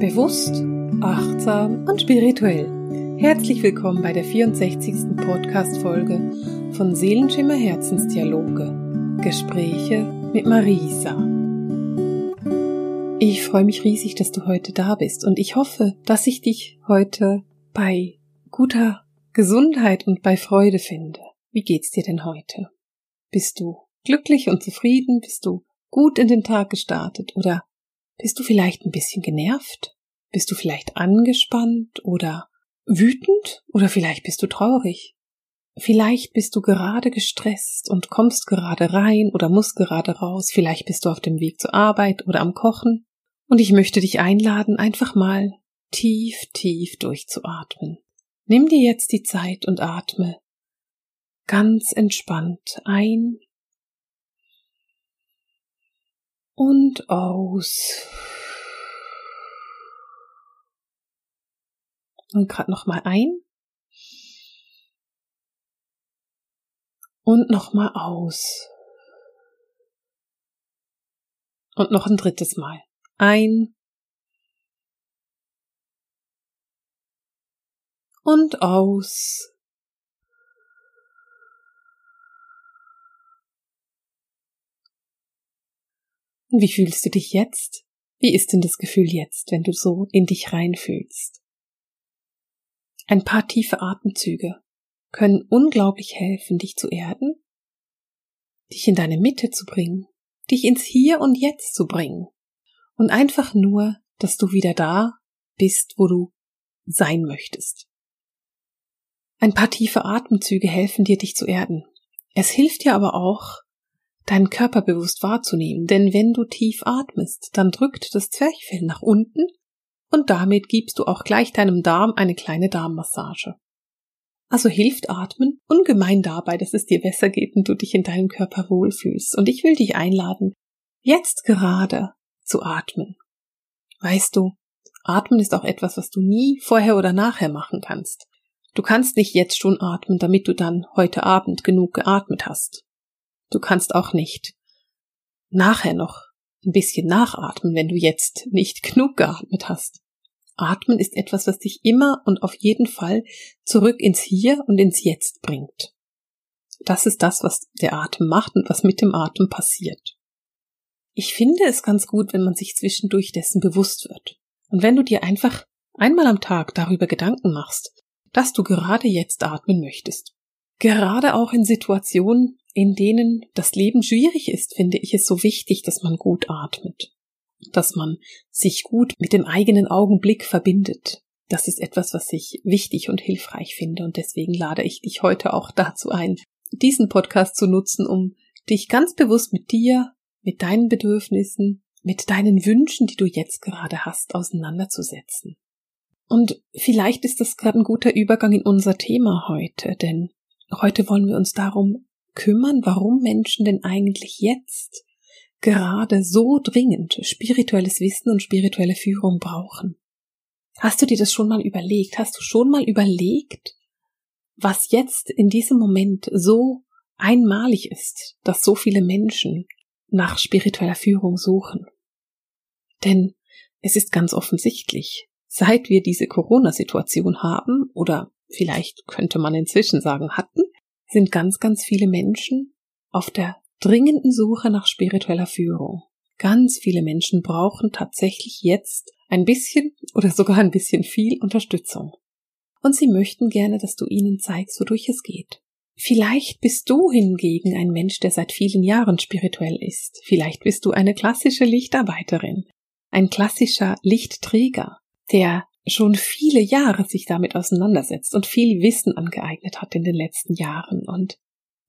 Bewusst, achtsam und spirituell. Herzlich willkommen bei der 64. Podcast-Folge von Seelenschimmer Herzensdialoge. Gespräche mit Marisa. Ich freue mich riesig, dass du heute da bist und ich hoffe, dass ich dich heute bei guter Gesundheit und bei Freude finde. Wie geht's dir denn heute? Bist du glücklich und zufrieden? Bist du gut in den Tag gestartet oder bist du vielleicht ein bisschen genervt? Bist du vielleicht angespannt oder wütend oder vielleicht bist du traurig? Vielleicht bist du gerade gestresst und kommst gerade rein oder musst gerade raus, vielleicht bist du auf dem Weg zur Arbeit oder am Kochen. Und ich möchte dich einladen, einfach mal tief, tief durchzuatmen. Nimm dir jetzt die Zeit und atme ganz entspannt ein und aus. Und gerade noch mal ein. Und noch mal aus. Und noch ein drittes Mal. Ein. Und aus. Und wie fühlst du dich jetzt? Wie ist denn das Gefühl jetzt, wenn du so in dich reinfühlst? Ein paar tiefe Atemzüge können unglaublich helfen, dich zu erden, dich in deine Mitte zu bringen, dich ins Hier und Jetzt zu bringen und einfach nur, dass du wieder da bist, wo du sein möchtest. Ein paar tiefe Atemzüge helfen dir, dich zu erden. Es hilft dir aber auch, deinen Körper bewusst wahrzunehmen, denn wenn du tief atmest, dann drückt das Zwerchfell nach unten und damit gibst du auch gleich deinem Darm eine kleine Darmmassage. Also hilft Atmen ungemein dabei, dass es dir besser geht und du dich in deinem Körper wohlfühlst. Und ich will dich einladen, jetzt gerade zu atmen. Weißt du, Atmen ist auch etwas, was du nie vorher oder nachher machen kannst. Du kannst nicht jetzt schon atmen, damit du dann heute Abend genug geatmet hast. Du kannst auch nicht nachher noch ein bisschen nachatmen, wenn du jetzt nicht genug geatmet hast. Atmen ist etwas, was dich immer und auf jeden Fall zurück ins Hier und ins Jetzt bringt. Das ist das, was der Atem macht und was mit dem Atem passiert. Ich finde es ganz gut, wenn man sich zwischendurch dessen bewusst wird. Und wenn du dir einfach einmal am Tag darüber Gedanken machst, dass du gerade jetzt atmen möchtest. Gerade auch in Situationen, in denen das Leben schwierig ist, finde ich es so wichtig, dass man gut atmet, dass man sich gut mit dem eigenen Augenblick verbindet. Das ist etwas, was ich wichtig und hilfreich finde und deswegen lade ich dich heute auch dazu ein, diesen Podcast zu nutzen, um dich ganz bewusst mit dir, mit deinen Bedürfnissen, mit deinen Wünschen, die du jetzt gerade hast, auseinanderzusetzen. Und vielleicht ist das gerade ein guter Übergang in unser Thema heute, denn heute wollen wir uns darum kümmern, warum Menschen denn eigentlich jetzt gerade so dringend spirituelles Wissen und spirituelle Führung brauchen. Hast du dir das schon mal überlegt? Hast du schon mal überlegt, was jetzt in diesem Moment so einmalig ist, dass so viele Menschen nach spiritueller Führung suchen? Denn es ist ganz offensichtlich, seit wir diese Corona-Situation haben, oder vielleicht könnte man inzwischen sagen hatten, sind ganz, ganz viele Menschen auf der dringenden Suche nach spiritueller Führung. Ganz viele Menschen brauchen tatsächlich jetzt ein bisschen oder sogar ein bisschen viel Unterstützung. Und sie möchten gerne, dass du ihnen zeigst, wodurch es geht. Vielleicht bist du hingegen ein Mensch, der seit vielen Jahren spirituell ist. Vielleicht bist du eine klassische Lichtarbeiterin, ein klassischer Lichtträger, der schon viele Jahre sich damit auseinandersetzt und viel Wissen angeeignet hat in den letzten Jahren. Und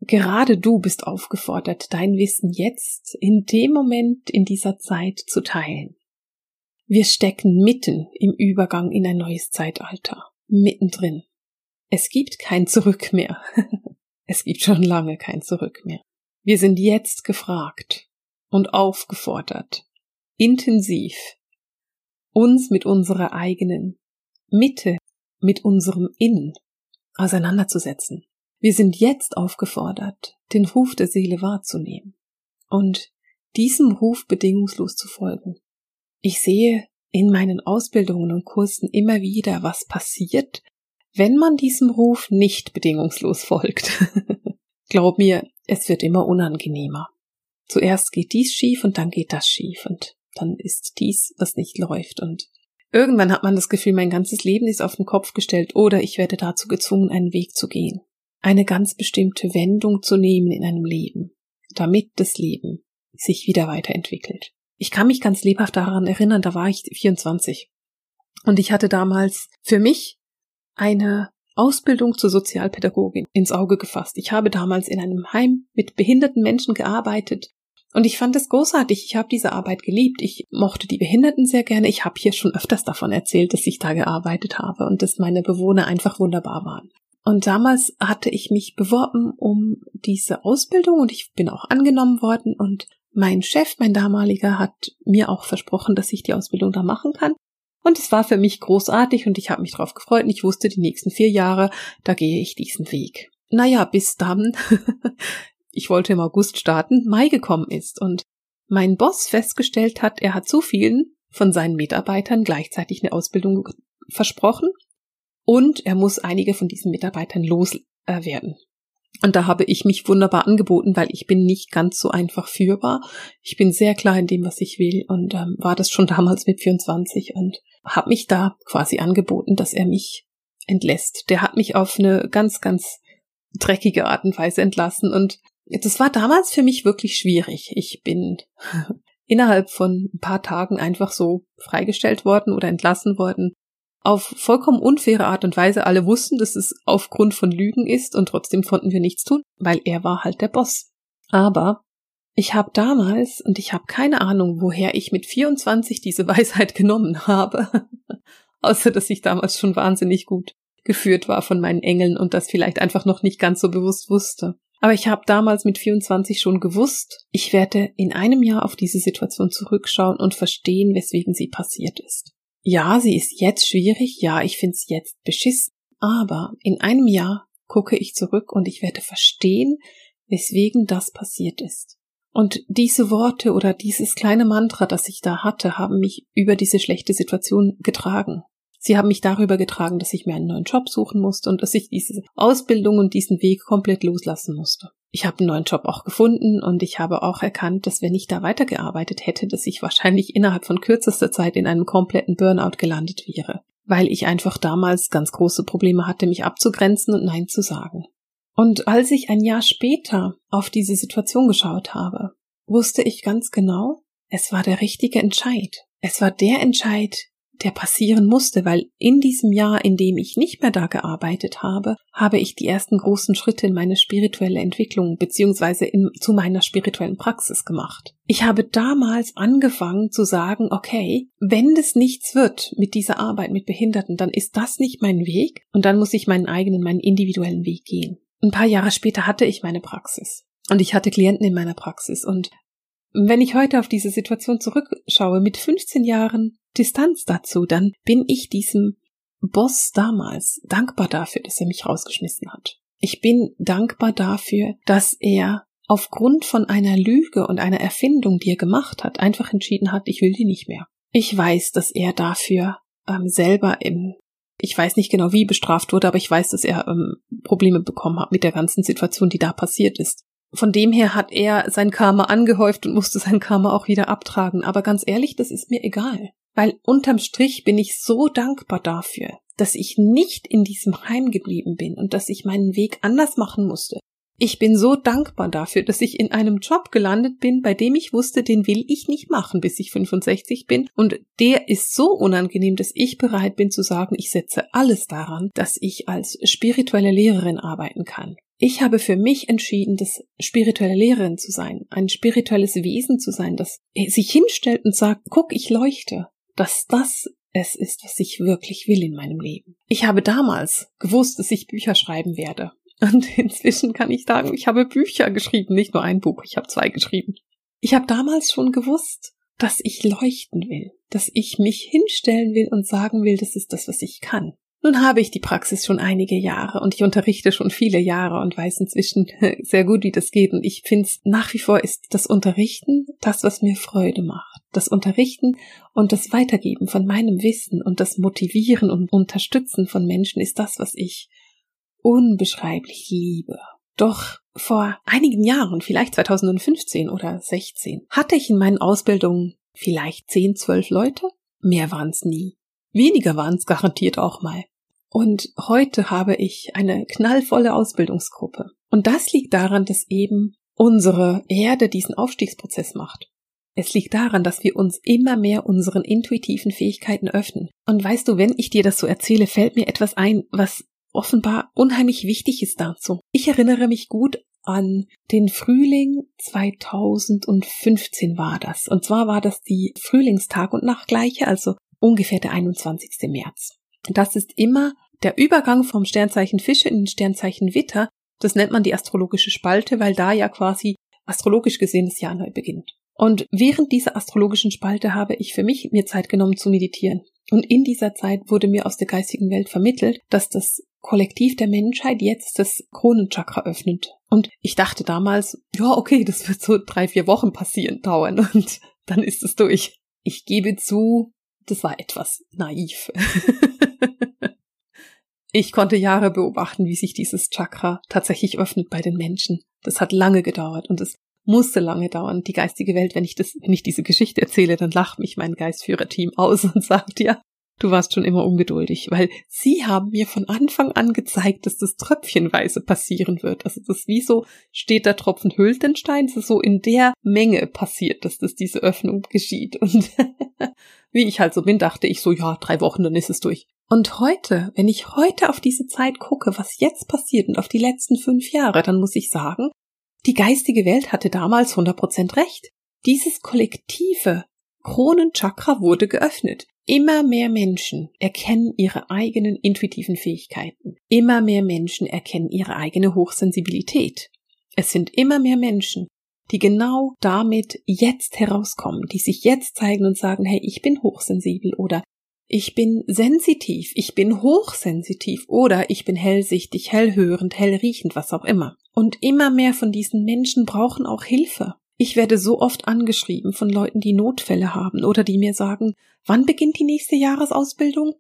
gerade du bist aufgefordert, dein Wissen jetzt in dem Moment, in dieser Zeit zu teilen. Wir stecken mitten im Übergang in ein neues Zeitalter, mittendrin. Es gibt kein Zurück mehr. es gibt schon lange kein Zurück mehr. Wir sind jetzt gefragt und aufgefordert, intensiv uns mit unserer eigenen Mitte, mit unserem Innen auseinanderzusetzen. Wir sind jetzt aufgefordert, den Ruf der Seele wahrzunehmen und diesem Ruf bedingungslos zu folgen. Ich sehe in meinen Ausbildungen und Kursen immer wieder, was passiert, wenn man diesem Ruf nicht bedingungslos folgt. Glaub mir, es wird immer unangenehmer. Zuerst geht dies schief und dann geht das schief und dann ist dies, was nicht läuft und irgendwann hat man das Gefühl, mein ganzes Leben ist auf den Kopf gestellt oder ich werde dazu gezwungen, einen Weg zu gehen, eine ganz bestimmte Wendung zu nehmen in einem Leben, damit das Leben sich wieder weiterentwickelt. Ich kann mich ganz lebhaft daran erinnern, da war ich 24 und ich hatte damals für mich eine Ausbildung zur Sozialpädagogin ins Auge gefasst. Ich habe damals in einem Heim mit behinderten Menschen gearbeitet und ich fand es großartig. Ich habe diese Arbeit geliebt. Ich mochte die Behinderten sehr gerne. Ich habe hier schon öfters davon erzählt, dass ich da gearbeitet habe und dass meine Bewohner einfach wunderbar waren. Und damals hatte ich mich beworben um diese Ausbildung und ich bin auch angenommen worden und mein Chef, mein damaliger, hat mir auch versprochen, dass ich die Ausbildung da machen kann. Und es war für mich großartig und ich habe mich darauf gefreut und ich wusste, die nächsten vier Jahre, da gehe ich diesen Weg. Naja, bis dann, ich wollte im August starten, Mai gekommen ist und mein Boss festgestellt hat, er hat zu vielen von seinen Mitarbeitern gleichzeitig eine Ausbildung versprochen und er muss einige von diesen Mitarbeitern loswerden. Und da habe ich mich wunderbar angeboten, weil ich bin nicht ganz so einfach führbar. Ich bin sehr klar in dem, was ich will und ähm, war das schon damals mit 24 und habe mich da quasi angeboten, dass er mich entlässt. Der hat mich auf eine ganz, ganz dreckige Art und Weise entlassen und das war damals für mich wirklich schwierig. Ich bin innerhalb von ein paar Tagen einfach so freigestellt worden oder entlassen worden. Auf vollkommen unfaire Art und Weise. Alle wussten, dass es aufgrund von Lügen ist und trotzdem konnten wir nichts tun, weil er war halt der Boss. Aber ich habe damals, und ich habe keine Ahnung, woher ich mit 24 diese Weisheit genommen habe, außer dass ich damals schon wahnsinnig gut geführt war von meinen Engeln und das vielleicht einfach noch nicht ganz so bewusst wusste. Aber ich habe damals mit 24 schon gewusst, ich werde in einem Jahr auf diese Situation zurückschauen und verstehen, weswegen sie passiert ist. Ja, sie ist jetzt schwierig, ja, ich find's jetzt beschissen, aber in einem Jahr gucke ich zurück und ich werde verstehen, weswegen das passiert ist. Und diese Worte oder dieses kleine Mantra, das ich da hatte, haben mich über diese schlechte Situation getragen. Sie haben mich darüber getragen, dass ich mir einen neuen Job suchen musste und dass ich diese Ausbildung und diesen Weg komplett loslassen musste. Ich habe einen neuen Job auch gefunden und ich habe auch erkannt, dass wenn ich da weitergearbeitet hätte, dass ich wahrscheinlich innerhalb von kürzester Zeit in einem kompletten Burnout gelandet wäre, weil ich einfach damals ganz große Probleme hatte, mich abzugrenzen und Nein zu sagen. Und als ich ein Jahr später auf diese Situation geschaut habe, wusste ich ganz genau, es war der richtige Entscheid. Es war der Entscheid, der passieren musste, weil in diesem Jahr, in dem ich nicht mehr da gearbeitet habe, habe ich die ersten großen Schritte in meine spirituelle Entwicklung beziehungsweise zu meiner spirituellen Praxis gemacht. Ich habe damals angefangen zu sagen, okay, wenn das nichts wird mit dieser Arbeit mit Behinderten, dann ist das nicht mein Weg und dann muss ich meinen eigenen, meinen individuellen Weg gehen. Ein paar Jahre später hatte ich meine Praxis. Und ich hatte Klienten in meiner Praxis. Und wenn ich heute auf diese Situation zurückschaue, mit 15 Jahren Distanz dazu, dann bin ich diesem Boss damals dankbar dafür, dass er mich rausgeschmissen hat. Ich bin dankbar dafür, dass er aufgrund von einer Lüge und einer Erfindung, die er gemacht hat, einfach entschieden hat, ich will die nicht mehr. Ich weiß, dass er dafür ähm, selber im ich weiß nicht genau, wie bestraft wurde, aber ich weiß, dass er ähm, Probleme bekommen hat mit der ganzen Situation, die da passiert ist. Von dem her hat er sein Karma angehäuft und musste sein Karma auch wieder abtragen. Aber ganz ehrlich, das ist mir egal. Weil unterm Strich bin ich so dankbar dafür, dass ich nicht in diesem Heim geblieben bin und dass ich meinen Weg anders machen musste. Ich bin so dankbar dafür, dass ich in einem Job gelandet bin, bei dem ich wusste, den will ich nicht machen, bis ich 65 bin. Und der ist so unangenehm, dass ich bereit bin zu sagen, ich setze alles daran, dass ich als spirituelle Lehrerin arbeiten kann. Ich habe für mich entschieden, das spirituelle Lehrerin zu sein, ein spirituelles Wesen zu sein, das sich hinstellt und sagt, guck, ich leuchte, dass das es ist, was ich wirklich will in meinem Leben. Ich habe damals gewusst, dass ich Bücher schreiben werde. Und inzwischen kann ich sagen, ich habe Bücher geschrieben, nicht nur ein Buch, ich habe zwei geschrieben. Ich habe damals schon gewusst, dass ich leuchten will, dass ich mich hinstellen will und sagen will, das ist das, was ich kann. Nun habe ich die Praxis schon einige Jahre und ich unterrichte schon viele Jahre und weiß inzwischen sehr gut, wie das geht. Und ich finde, nach wie vor ist das Unterrichten das, was mir Freude macht. Das Unterrichten und das Weitergeben von meinem Wissen und das Motivieren und Unterstützen von Menschen ist das, was ich unbeschreiblich liebe. Doch vor einigen Jahren, vielleicht 2015 oder 16, hatte ich in meinen Ausbildungen vielleicht 10, 12 Leute. Mehr waren es nie. Weniger waren es garantiert auch mal. Und heute habe ich eine knallvolle Ausbildungsgruppe. Und das liegt daran, dass eben unsere Erde diesen Aufstiegsprozess macht. Es liegt daran, dass wir uns immer mehr unseren intuitiven Fähigkeiten öffnen. Und weißt du, wenn ich dir das so erzähle, fällt mir etwas ein, was offenbar unheimlich wichtig ist dazu. Ich erinnere mich gut an den Frühling 2015 war das. Und zwar war das die Frühlingstag und Nachtgleiche, also ungefähr der 21. März. Das ist immer der Übergang vom Sternzeichen Fische in den Sternzeichen Witter. Das nennt man die astrologische Spalte, weil da ja quasi astrologisch gesehen das Jahr neu beginnt. Und während dieser astrologischen Spalte habe ich für mich mir Zeit genommen zu meditieren. Und in dieser Zeit wurde mir aus der geistigen Welt vermittelt, dass das Kollektiv der Menschheit jetzt das Kronenchakra öffnet. Und ich dachte damals, ja, okay, das wird so drei, vier Wochen passieren, dauern und dann ist es durch. Ich gebe zu, das war etwas naiv. ich konnte Jahre beobachten, wie sich dieses Chakra tatsächlich öffnet bei den Menschen. Das hat lange gedauert und es musste lange dauern. Die geistige Welt, wenn ich das, wenn ich diese Geschichte erzähle, dann lacht mich mein Geistführerteam aus und sagt, ja, du warst schon immer ungeduldig, weil sie haben mir von Anfang an gezeigt, dass das tröpfchenweise passieren wird. Also das wie so steht der Tropfen hüllt den Stein, es ist so in der Menge passiert, dass das diese Öffnung geschieht. Und wie ich halt so bin, dachte ich so, ja, drei Wochen, dann ist es durch. Und heute, wenn ich heute auf diese Zeit gucke, was jetzt passiert und auf die letzten fünf Jahre, dann muss ich sagen, die geistige Welt hatte damals 100% recht. Dieses kollektive Kronenchakra wurde geöffnet. Immer mehr Menschen erkennen ihre eigenen intuitiven Fähigkeiten. Immer mehr Menschen erkennen ihre eigene Hochsensibilität. Es sind immer mehr Menschen, die genau damit jetzt herauskommen, die sich jetzt zeigen und sagen, hey, ich bin hochsensibel oder ich bin sensitiv, ich bin hochsensitiv oder ich bin hellsichtig, hellhörend, hellriechend, was auch immer. Und immer mehr von diesen Menschen brauchen auch Hilfe. Ich werde so oft angeschrieben von Leuten, die Notfälle haben oder die mir sagen, wann beginnt die nächste Jahresausbildung?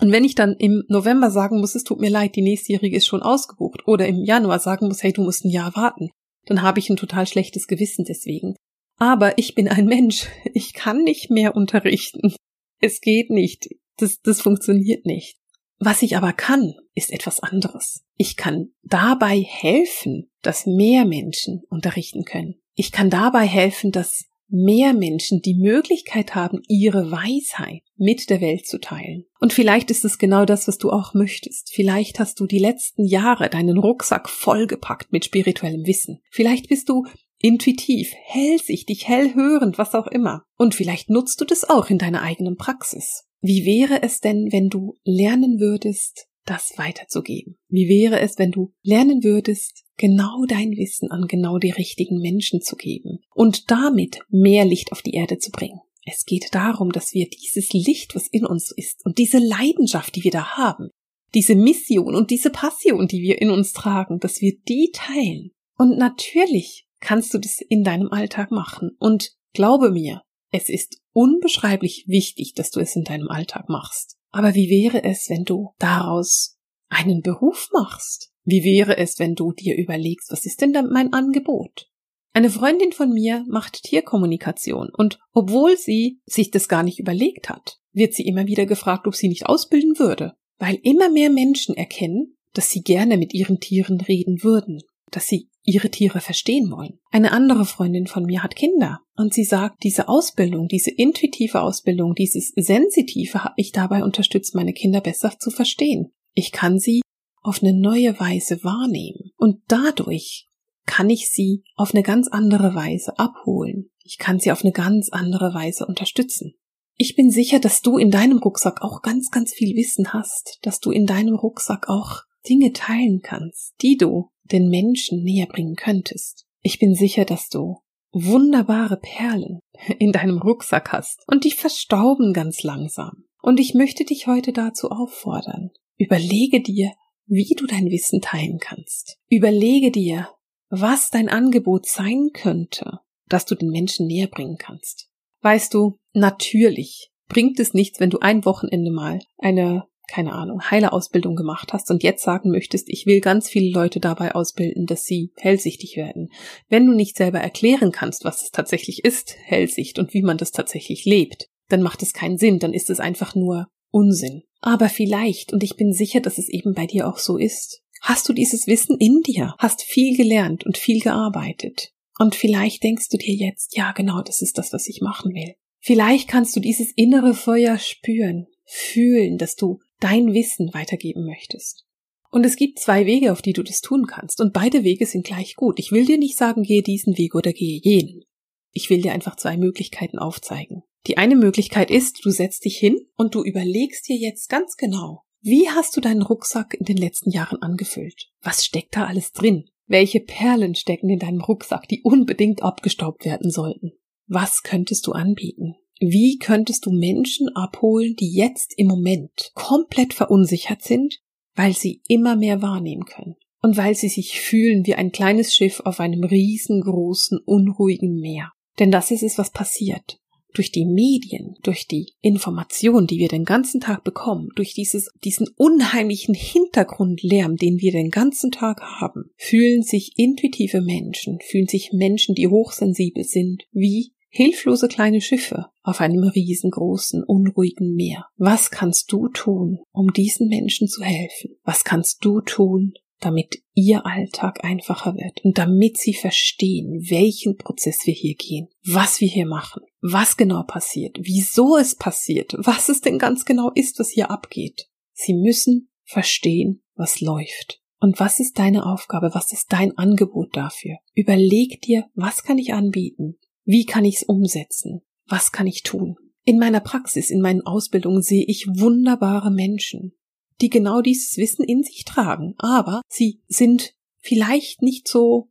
Und wenn ich dann im November sagen muss, es tut mir leid, die nächstjährige ist schon ausgebucht, oder im Januar sagen muss, hey, du musst ein Jahr warten, dann habe ich ein total schlechtes Gewissen deswegen. Aber ich bin ein Mensch, ich kann nicht mehr unterrichten. Es geht nicht. Das, das funktioniert nicht. Was ich aber kann, ist etwas anderes. Ich kann dabei helfen, dass mehr Menschen unterrichten können. Ich kann dabei helfen, dass mehr Menschen die Möglichkeit haben, ihre Weisheit mit der Welt zu teilen. Und vielleicht ist es genau das, was du auch möchtest. Vielleicht hast du die letzten Jahre deinen Rucksack vollgepackt mit spirituellem Wissen. Vielleicht bist du intuitiv, hellsichtig, hellhörend, was auch immer. Und vielleicht nutzt du das auch in deiner eigenen Praxis. Wie wäre es denn, wenn du lernen würdest, das weiterzugeben? Wie wäre es, wenn du lernen würdest, genau dein Wissen an genau die richtigen Menschen zu geben und damit mehr Licht auf die Erde zu bringen? Es geht darum, dass wir dieses Licht, was in uns ist, und diese Leidenschaft, die wir da haben, diese Mission und diese Passion, die wir in uns tragen, dass wir die teilen. Und natürlich kannst du das in deinem Alltag machen. Und glaube mir, es ist unbeschreiblich wichtig, dass du es in deinem Alltag machst. Aber wie wäre es, wenn du daraus einen Beruf machst? Wie wäre es, wenn du dir überlegst, was ist denn mein Angebot? Eine Freundin von mir macht Tierkommunikation und obwohl sie sich das gar nicht überlegt hat, wird sie immer wieder gefragt, ob sie nicht ausbilden würde, weil immer mehr Menschen erkennen, dass sie gerne mit ihren Tieren reden würden, dass sie ihre Tiere verstehen wollen. Eine andere Freundin von mir hat Kinder und sie sagt, diese Ausbildung, diese intuitive Ausbildung, dieses Sensitive hat mich dabei unterstützt, meine Kinder besser zu verstehen. Ich kann sie auf eine neue Weise wahrnehmen und dadurch kann ich sie auf eine ganz andere Weise abholen. Ich kann sie auf eine ganz andere Weise unterstützen. Ich bin sicher, dass du in deinem Rucksack auch ganz, ganz viel Wissen hast, dass du in deinem Rucksack auch Dinge teilen kannst, die du den Menschen näher bringen könntest. Ich bin sicher, dass du wunderbare Perlen in deinem Rucksack hast und die verstauben ganz langsam. Und ich möchte dich heute dazu auffordern. Überlege dir, wie du dein Wissen teilen kannst. Überlege dir, was dein Angebot sein könnte, das du den Menschen näher bringen kannst. Weißt du, natürlich bringt es nichts, wenn du ein Wochenende mal eine keine Ahnung, Heilerausbildung gemacht hast und jetzt sagen möchtest, ich will ganz viele Leute dabei ausbilden, dass sie hellsichtig werden. Wenn du nicht selber erklären kannst, was es tatsächlich ist, Hellsicht und wie man das tatsächlich lebt, dann macht es keinen Sinn, dann ist es einfach nur Unsinn. Aber vielleicht, und ich bin sicher, dass es eben bei dir auch so ist, hast du dieses Wissen in dir, hast viel gelernt und viel gearbeitet. Und vielleicht denkst du dir jetzt, ja genau, das ist das, was ich machen will. Vielleicht kannst du dieses innere Feuer spüren, fühlen, dass du dein Wissen weitergeben möchtest. Und es gibt zwei Wege, auf die du das tun kannst, und beide Wege sind gleich gut. Ich will dir nicht sagen, gehe diesen Weg oder gehe jenen. Ich will dir einfach zwei Möglichkeiten aufzeigen. Die eine Möglichkeit ist, du setzt dich hin und du überlegst dir jetzt ganz genau, wie hast du deinen Rucksack in den letzten Jahren angefüllt? Was steckt da alles drin? Welche Perlen stecken in deinem Rucksack, die unbedingt abgestaubt werden sollten? Was könntest du anbieten? Wie könntest du Menschen abholen, die jetzt im Moment komplett verunsichert sind, weil sie immer mehr wahrnehmen können und weil sie sich fühlen wie ein kleines Schiff auf einem riesengroßen, unruhigen Meer? Denn das ist es, was passiert. Durch die Medien, durch die Information, die wir den ganzen Tag bekommen, durch dieses, diesen unheimlichen Hintergrundlärm, den wir den ganzen Tag haben, fühlen sich intuitive Menschen, fühlen sich Menschen, die hochsensibel sind, wie Hilflose kleine Schiffe auf einem riesengroßen, unruhigen Meer. Was kannst du tun, um diesen Menschen zu helfen? Was kannst du tun, damit ihr Alltag einfacher wird und damit sie verstehen, welchen Prozess wir hier gehen, was wir hier machen, was genau passiert, wieso es passiert, was es denn ganz genau ist, was hier abgeht. Sie müssen verstehen, was läuft. Und was ist deine Aufgabe? Was ist dein Angebot dafür? Überleg dir, was kann ich anbieten? Wie kann ich es umsetzen? Was kann ich tun? In meiner Praxis, in meinen Ausbildungen sehe ich wunderbare Menschen, die genau dieses Wissen in sich tragen, aber sie sind vielleicht nicht so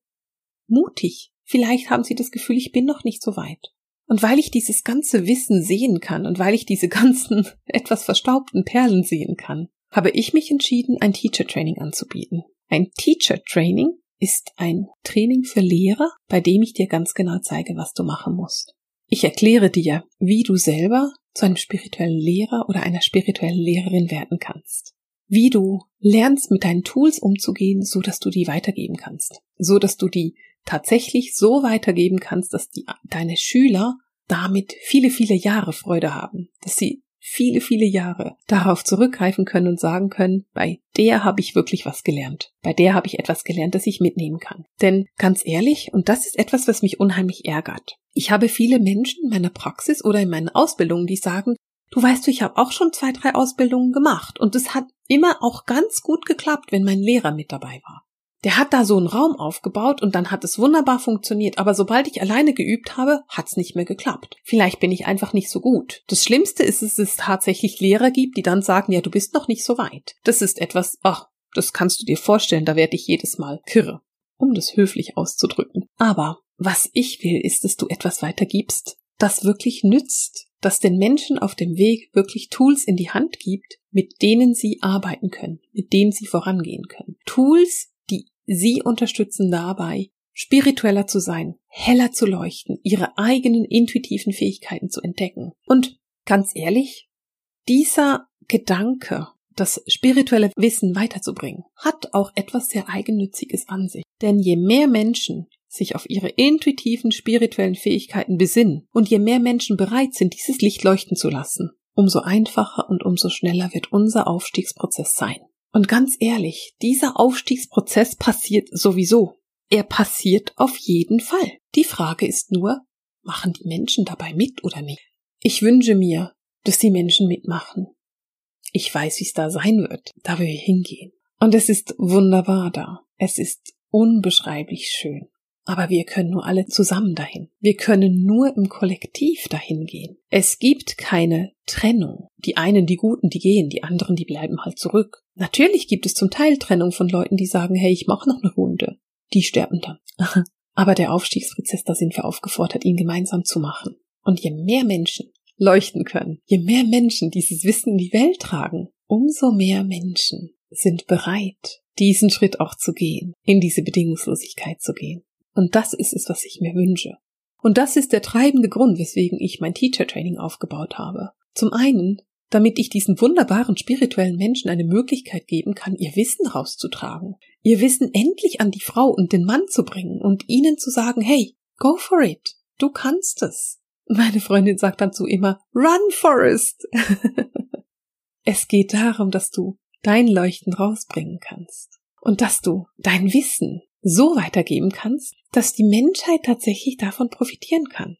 mutig. Vielleicht haben sie das Gefühl, ich bin noch nicht so weit. Und weil ich dieses ganze Wissen sehen kann und weil ich diese ganzen etwas verstaubten Perlen sehen kann, habe ich mich entschieden, ein Teacher Training anzubieten. Ein Teacher Training ist ein Training für Lehrer, bei dem ich dir ganz genau zeige, was du machen musst. Ich erkläre dir, wie du selber zu einem spirituellen Lehrer oder einer spirituellen Lehrerin werden kannst. Wie du lernst, mit deinen Tools umzugehen, so dass du die weitergeben kannst. So dass du die tatsächlich so weitergeben kannst, dass die, deine Schüler damit viele, viele Jahre Freude haben, dass sie viele, viele Jahre darauf zurückgreifen können und sagen können, bei der habe ich wirklich was gelernt. Bei der habe ich etwas gelernt, das ich mitnehmen kann. Denn ganz ehrlich, und das ist etwas, was mich unheimlich ärgert. Ich habe viele Menschen in meiner Praxis oder in meinen Ausbildungen, die sagen, du weißt du, ich habe auch schon zwei, drei Ausbildungen gemacht und es hat immer auch ganz gut geklappt, wenn mein Lehrer mit dabei war. Der hat da so einen Raum aufgebaut und dann hat es wunderbar funktioniert, aber sobald ich alleine geübt habe, hat's nicht mehr geklappt. Vielleicht bin ich einfach nicht so gut. Das Schlimmste ist, dass es tatsächlich Lehrer gibt, die dann sagen, ja, du bist noch nicht so weit. Das ist etwas, ach, das kannst du dir vorstellen, da werde ich jedes Mal kirre, um das höflich auszudrücken. Aber was ich will, ist, dass du etwas weitergibst, das wirklich nützt, das den Menschen auf dem Weg wirklich Tools in die Hand gibt, mit denen sie arbeiten können, mit denen sie vorangehen können. Tools, Sie unterstützen dabei, spiritueller zu sein, heller zu leuchten, ihre eigenen intuitiven Fähigkeiten zu entdecken. Und ganz ehrlich, dieser Gedanke, das spirituelle Wissen weiterzubringen, hat auch etwas sehr Eigennütziges an sich. Denn je mehr Menschen sich auf ihre intuitiven spirituellen Fähigkeiten besinnen und je mehr Menschen bereit sind, dieses Licht leuchten zu lassen, umso einfacher und umso schneller wird unser Aufstiegsprozess sein. Und ganz ehrlich, dieser Aufstiegsprozess passiert sowieso. Er passiert auf jeden Fall. Die Frage ist nur, machen die Menschen dabei mit oder nicht? Ich wünsche mir, dass die Menschen mitmachen. Ich weiß, wie es da sein wird, da wir hingehen. Und es ist wunderbar da. Es ist unbeschreiblich schön. Aber wir können nur alle zusammen dahin. Wir können nur im Kollektiv dahin gehen. Es gibt keine Trennung. Die einen, die Guten, die gehen, die anderen, die bleiben halt zurück. Natürlich gibt es zum Teil Trennung von Leuten, die sagen, hey, ich mache noch eine Runde. Die sterben dann. Aber der Aufstiegsprozess, da sind wir aufgefordert, ihn gemeinsam zu machen. Und je mehr Menschen leuchten können, je mehr Menschen dieses Wissen in die Welt tragen, umso mehr Menschen sind bereit, diesen Schritt auch zu gehen, in diese Bedingungslosigkeit zu gehen. Und das ist es, was ich mir wünsche. Und das ist der treibende Grund, weswegen ich mein Teacher Training aufgebaut habe. Zum einen, damit ich diesen wunderbaren spirituellen Menschen eine Möglichkeit geben kann, ihr Wissen rauszutragen, ihr Wissen endlich an die Frau und den Mann zu bringen und ihnen zu sagen, hey, go for it, du kannst es. Meine Freundin sagt dann zu immer, run Forest. es geht darum, dass du dein Leuchten rausbringen kannst und dass du dein Wissen so weitergeben kannst, dass die Menschheit tatsächlich davon profitieren kann.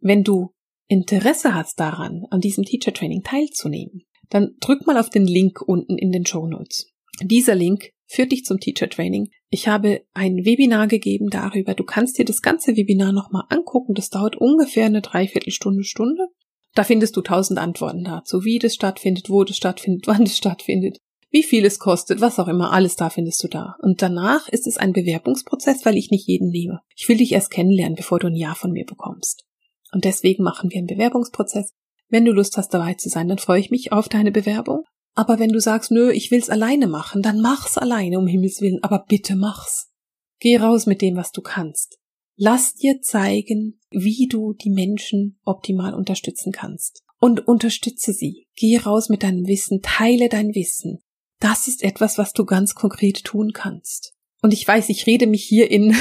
Wenn du Interesse hast daran, an diesem Teacher Training teilzunehmen, dann drück mal auf den Link unten in den Show Notes. Dieser Link führt dich zum Teacher Training. Ich habe ein Webinar gegeben darüber. Du kannst dir das ganze Webinar nochmal angucken. Das dauert ungefähr eine Dreiviertelstunde, Stunde. Da findest du tausend Antworten dazu, wie das stattfindet, wo das stattfindet, wann das stattfindet, wie viel es kostet, was auch immer, alles da findest du da. Und danach ist es ein Bewerbungsprozess, weil ich nicht jeden nehme. Ich will dich erst kennenlernen, bevor du ein Ja von mir bekommst. Und deswegen machen wir einen Bewerbungsprozess. Wenn du Lust hast, dabei zu sein, dann freue ich mich auf deine Bewerbung. Aber wenn du sagst, nö, ich will's alleine machen, dann mach's alleine, um Himmels Willen, aber bitte mach's. Geh raus mit dem, was du kannst. Lass dir zeigen, wie du die Menschen optimal unterstützen kannst. Und unterstütze sie. Geh raus mit deinem Wissen, teile dein Wissen. Das ist etwas, was du ganz konkret tun kannst. Und ich weiß, ich rede mich hier in,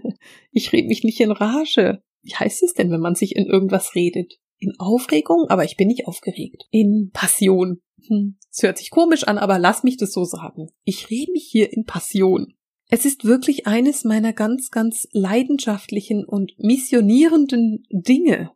ich rede mich nicht in Rage. Wie heißt es denn, wenn man sich in irgendwas redet? In Aufregung, aber ich bin nicht aufgeregt. In Passion. Hm, es hört sich komisch an, aber lass mich das so sagen. Ich rede mich hier in Passion. Es ist wirklich eines meiner ganz, ganz leidenschaftlichen und missionierenden Dinge,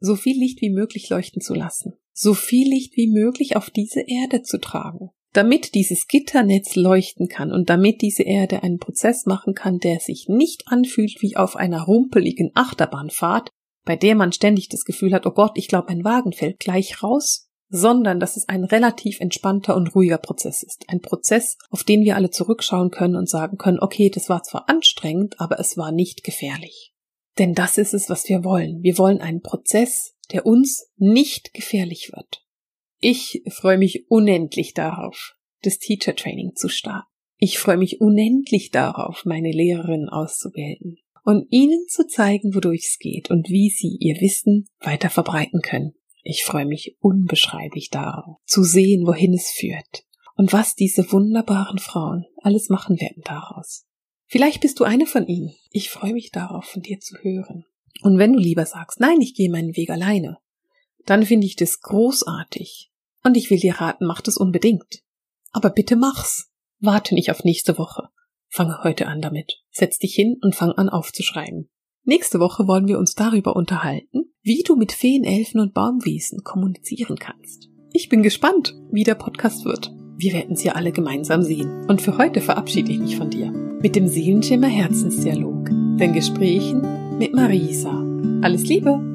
so viel Licht wie möglich leuchten zu lassen, so viel Licht wie möglich auf diese Erde zu tragen damit dieses Gitternetz leuchten kann und damit diese Erde einen Prozess machen kann, der sich nicht anfühlt wie auf einer rumpeligen Achterbahnfahrt, bei der man ständig das Gefühl hat, oh Gott, ich glaube, ein Wagen fällt gleich raus, sondern dass es ein relativ entspannter und ruhiger Prozess ist. Ein Prozess, auf den wir alle zurückschauen können und sagen können, okay, das war zwar anstrengend, aber es war nicht gefährlich. Denn das ist es, was wir wollen. Wir wollen einen Prozess, der uns nicht gefährlich wird. Ich freue mich unendlich darauf, das Teacher Training zu starten. Ich freue mich unendlich darauf, meine Lehrerinnen auszuwählen und ihnen zu zeigen, wodurch es geht und wie sie ihr Wissen weiter verbreiten können. Ich freue mich unbeschreiblich darauf, zu sehen, wohin es führt und was diese wunderbaren Frauen alles machen werden daraus. Vielleicht bist du eine von ihnen. Ich freue mich darauf, von dir zu hören. Und wenn du lieber sagst, nein, ich gehe meinen Weg alleine, dann finde ich das großartig, und ich will dir raten, mach das unbedingt. Aber bitte mach's. Warte nicht auf nächste Woche. Fange heute an damit. Setz dich hin und fang an aufzuschreiben. Nächste Woche wollen wir uns darüber unterhalten, wie du mit Feen, Elfen und Baumwesen kommunizieren kannst. Ich bin gespannt, wie der Podcast wird. Wir werden sie alle gemeinsam sehen. Und für heute verabschiede ich mich von dir. Mit dem Seelenschimmer Herzensdialog. Den Gesprächen mit Marisa. Alles Liebe!